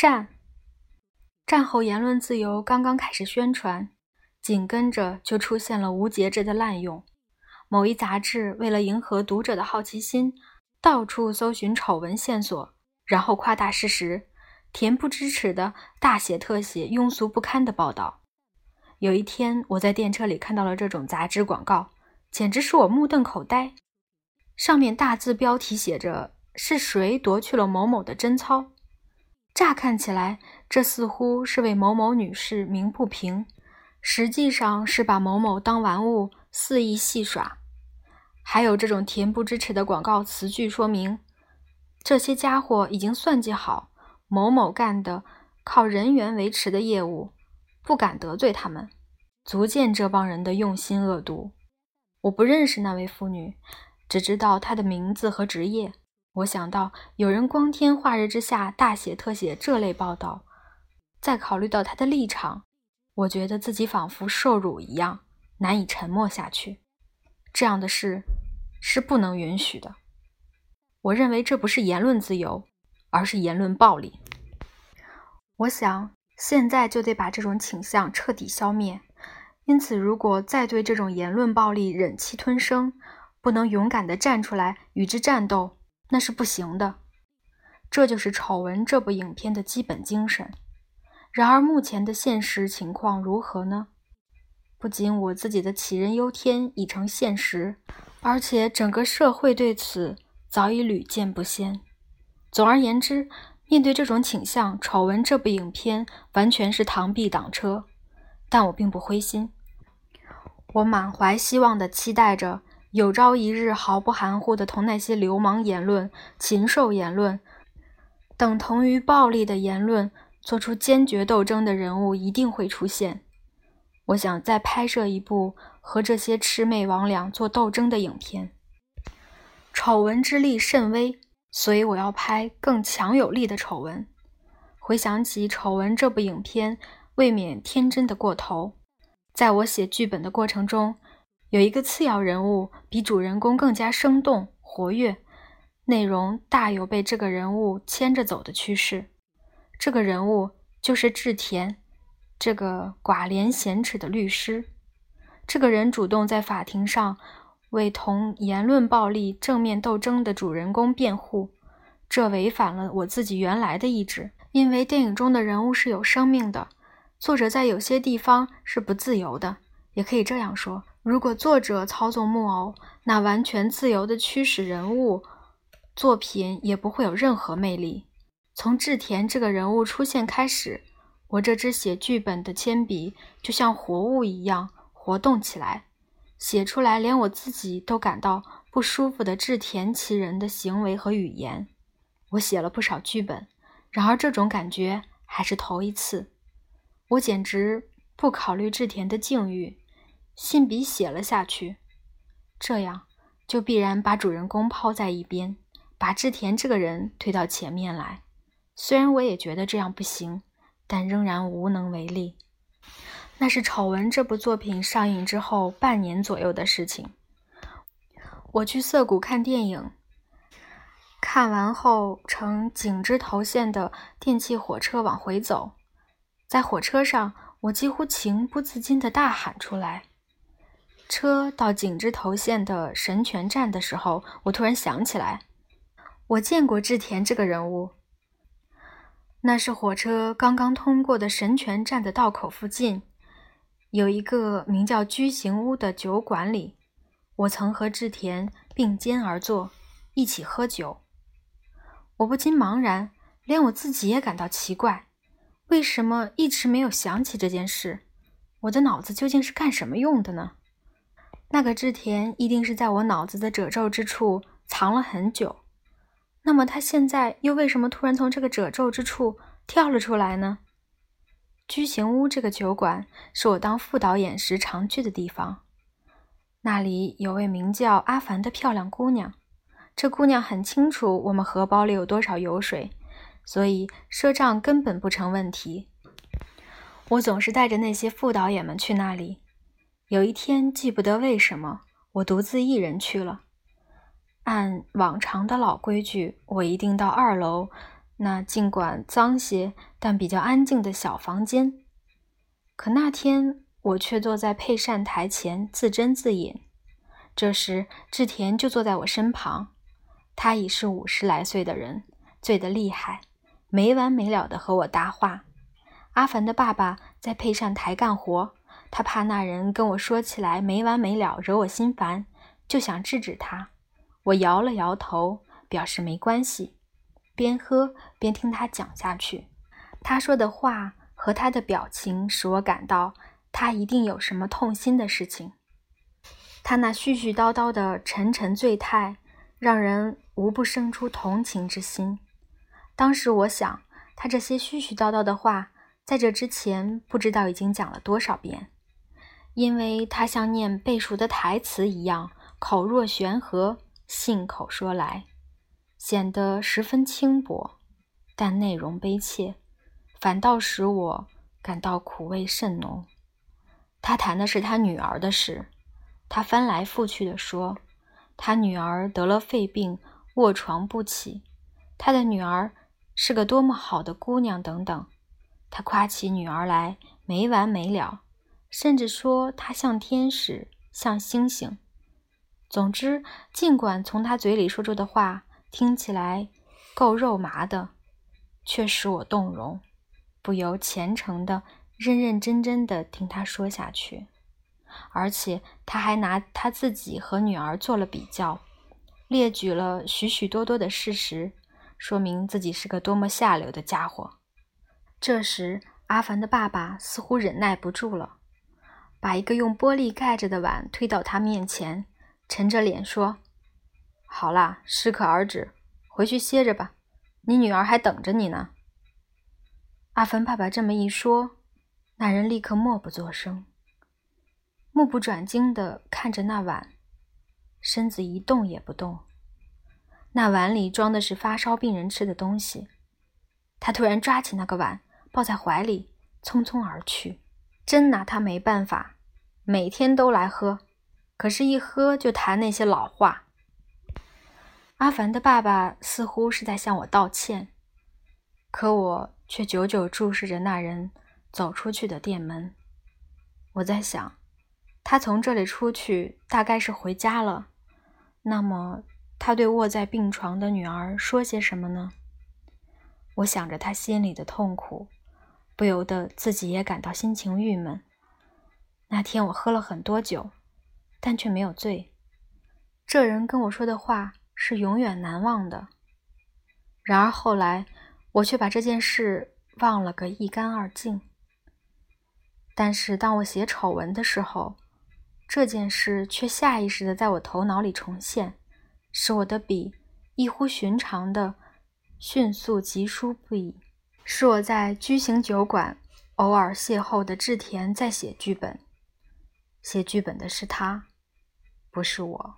善。战后言论自由刚刚开始宣传，紧跟着就出现了无节制的滥用。某一杂志为了迎合读者的好奇心，到处搜寻丑闻线索，然后夸大事实，恬不知耻的大写特写庸俗不堪的报道。有一天，我在电车里看到了这种杂志广告，简直使我目瞪口呆。上面大字标题写着：“是谁夺去了某某的贞操？”乍看起来，这似乎是为某某女士鸣不平，实际上是把某某当玩物肆意戏耍。还有这种恬不知耻的广告词句说明，这些家伙已经算计好某某干的靠人缘维持的业务。不敢得罪他们，足见这帮人的用心恶毒。我不认识那位妇女，只知道她的名字和职业。我想到有人光天化日之下大写特写这类报道，再考虑到他的立场，我觉得自己仿佛受辱一样，难以沉默下去。这样的事是不能允许的。我认为这不是言论自由，而是言论暴力。我想。现在就得把这种倾向彻底消灭。因此，如果再对这种言论暴力忍气吞声，不能勇敢地站出来与之战斗，那是不行的。这就是《丑闻》这部影片的基本精神。然而，目前的现实情况如何呢？不仅我自己的杞人忧天已成现实，而且整个社会对此早已屡见不鲜。总而言之。面对这种倾向，《丑闻》这部影片完全是螳臂挡车，但我并不灰心。我满怀希望地期待着，有朝一日毫不含糊地同那些流氓言论、禽兽言论等同于暴力的言论做出坚决斗争的人物一定会出现。我想再拍摄一部和这些魑魅魍魉做斗争的影片。丑闻之力甚微。所以我要拍更强有力的丑闻。回想起《丑闻》这部影片，未免天真的过头。在我写剧本的过程中，有一个次要人物比主人公更加生动活跃，内容大有被这个人物牵着走的趋势。这个人物就是志田，这个寡廉鲜耻的律师。这个人主动在法庭上。为同言论暴力正面斗争的主人公辩护，这违反了我自己原来的意志。因为电影中的人物是有生命的，作者在有些地方是不自由的。也可以这样说：如果作者操纵木偶，那完全自由的驱使人物，作品也不会有任何魅力。从志田这个人物出现开始，我这支写剧本的铅笔就像活物一样活动起来。写出来，连我自己都感到不舒服的志田其人的行为和语言。我写了不少剧本，然而这种感觉还是头一次。我简直不考虑志田的境遇，信笔写了下去。这样就必然把主人公抛在一边，把志田这个人推到前面来。虽然我也觉得这样不行，但仍然无能为力。那是《丑闻》这部作品上映之后半年左右的事情。我去涩谷看电影，看完后乘井之头线的电气火车往回走，在火车上，我几乎情不自禁地大喊出来。车到井之头线的神泉站的时候，我突然想起来，我见过志田这个人物。那是火车刚刚通过的神泉站的道口附近。有一个名叫居行屋的酒馆里，我曾和志田并肩而坐，一起喝酒。我不禁茫然，连我自己也感到奇怪，为什么一直没有想起这件事？我的脑子究竟是干什么用的呢？那个志田一定是在我脑子的褶皱之处藏了很久。那么他现在又为什么突然从这个褶皱之处跳了出来呢？居行屋这个酒馆是我当副导演时常去的地方。那里有位名叫阿凡的漂亮姑娘，这姑娘很清楚我们荷包里有多少油水，所以赊账根本不成问题。我总是带着那些副导演们去那里。有一天，记不得为什么，我独自一人去了。按往常的老规矩，我一定到二楼那尽管脏些，但比较安静的小房间。可那天我却坐在配膳台前自斟自饮。这时志田就坐在我身旁，他已是五十来岁的人，醉得厉害，没完没了地和我搭话。阿凡的爸爸在配膳台干活，他怕那人跟我说起来没完没了，惹我心烦，就想制止他。我摇了摇头，表示没关系。边喝边听他讲下去，他说的话和他的表情使我感到他一定有什么痛心的事情。他那絮絮叨叨的沉沉醉态，让人无不生出同情之心。当时我想，他这些絮絮叨叨的话，在这之前不知道已经讲了多少遍，因为他像念背熟的台词一样，口若悬河，信口说来。显得十分轻薄，但内容悲切，反倒使我感到苦味甚浓。他谈的是他女儿的事，他翻来覆去地说，他女儿得了肺病，卧床不起，他的女儿是个多么好的姑娘等等。他夸起女儿来没完没了，甚至说他像天使，像星星。总之，尽管从他嘴里说出的话。听起来够肉麻的，却使我动容，不由虔诚的、认认真真的听他说下去。而且他还拿他自己和女儿做了比较，列举了许许多多的事实，说明自己是个多么下流的家伙。这时，阿凡的爸爸似乎忍耐不住了，把一个用玻璃盖着的碗推到他面前，沉着脸说。好啦，适可而止，回去歇着吧。你女儿还等着你呢。阿凡爸爸这么一说，那人立刻默不作声，目不转睛地看着那碗，身子一动也不动。那碗里装的是发烧病人吃的东西。他突然抓起那个碗，抱在怀里，匆匆而去。真拿他没办法，每天都来喝，可是，一喝就谈那些老话。阿凡的爸爸似乎是在向我道歉，可我却久久注视着那人走出去的店门。我在想，他从这里出去大概是回家了。那么，他对卧在病床的女儿说些什么呢？我想着他心里的痛苦，不由得自己也感到心情郁闷。那天我喝了很多酒，但却没有醉。这人跟我说的话。是永远难忘的。然而后来，我却把这件事忘了个一干二净。但是当我写丑闻的时候，这件事却下意识的在我头脑里重现，使我的笔异乎寻常的迅速疾书不已。是我在居行酒馆偶尔邂逅的志田在写剧本，写剧本的是他，不是我。